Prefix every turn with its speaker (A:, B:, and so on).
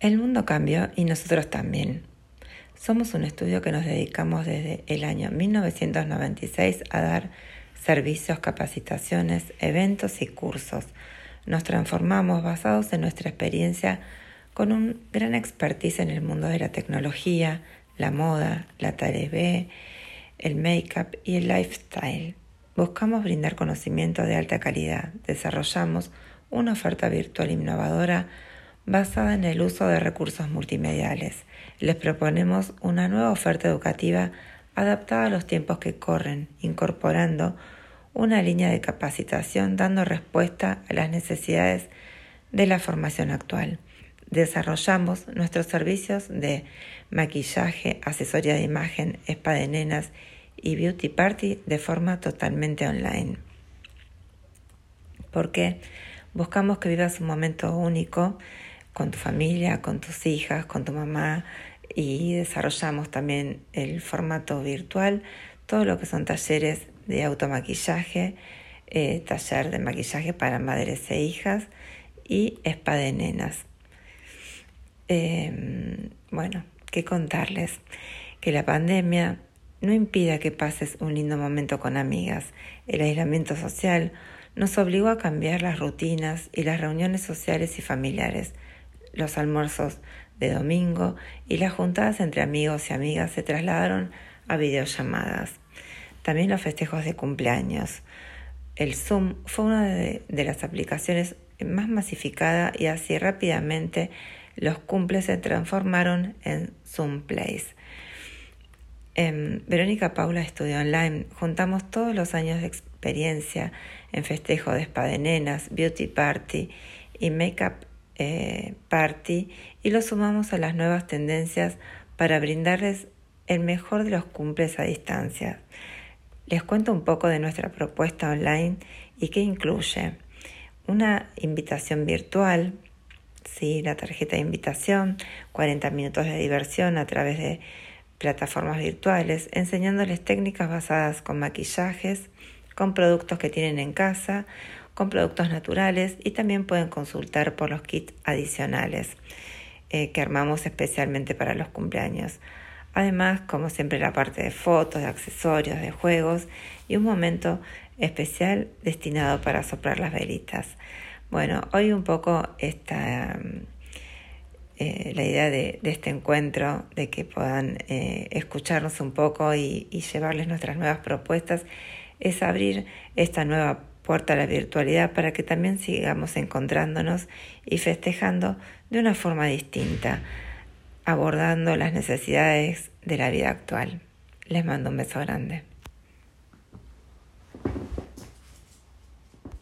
A: El mundo cambió y nosotros también. Somos un estudio que nos dedicamos desde el año 1996 a dar servicios, capacitaciones, eventos y cursos. Nos transformamos basados en nuestra experiencia con un gran expertise en el mundo de la tecnología, la moda, la TV, el make-up y el lifestyle. Buscamos brindar conocimiento de alta calidad. Desarrollamos una oferta virtual innovadora basada en el uso de recursos multimediales. Les proponemos una nueva oferta educativa adaptada a los tiempos que corren, incorporando una línea de capacitación dando respuesta a las necesidades de la formación actual. Desarrollamos nuestros servicios de maquillaje, asesoría de imagen, spa de nenas y beauty party de forma totalmente online. Porque buscamos que vivas un momento único con tu familia, con tus hijas, con tu mamá y desarrollamos también el formato virtual, todo lo que son talleres de automaquillaje, eh, taller de maquillaje para madres e hijas y spa de nenas. Em, bueno, ¿qué contarles? Que la pandemia no impida que pases un lindo momento con amigas. El aislamiento social nos obligó a cambiar las rutinas y las reuniones sociales y familiares los almuerzos de domingo y las juntadas entre amigos y amigas se trasladaron a videollamadas. También los festejos de cumpleaños. El Zoom fue una de, las aplicaciones más masificada y así rápidamente los cumples se transformaron en Zoom Plays. En Verónica Paula Estudio Online juntamos todos los años de experiencia en festejo de spa de nenas, beauty party y make-up eh, party y lo sumamos a las nuevas tendencias para brindarles el mejor de los cumples a distancia. Les cuento un poco de nuestra propuesta online y qué incluye una invitación virtual, ¿sí? la tarjeta de invitación, 40 minutos de diversión a través de plataformas virtuales, enseñándoles técnicas basadas con maquillajes, con productos que tienen en casa, con productos naturales y también pueden consultar por los kits adicionales eh, que armamos especialmente para los cumpleaños. Además, como siempre, la parte de fotos, de accesorios, de juegos y un momento especial destinado para soplar las velitas. Bueno, hoy un poco esta, eh, la idea de, este encuentro, de que puedan eh, escucharnos un poco y, y llevarles nuestras nuevas propuestas, es abrir esta nueva puerta la virtualidad para que también sigamos encontrándonos y festejando de una forma distinta, abordando las necesidades de la vida actual. Les mando un beso grande.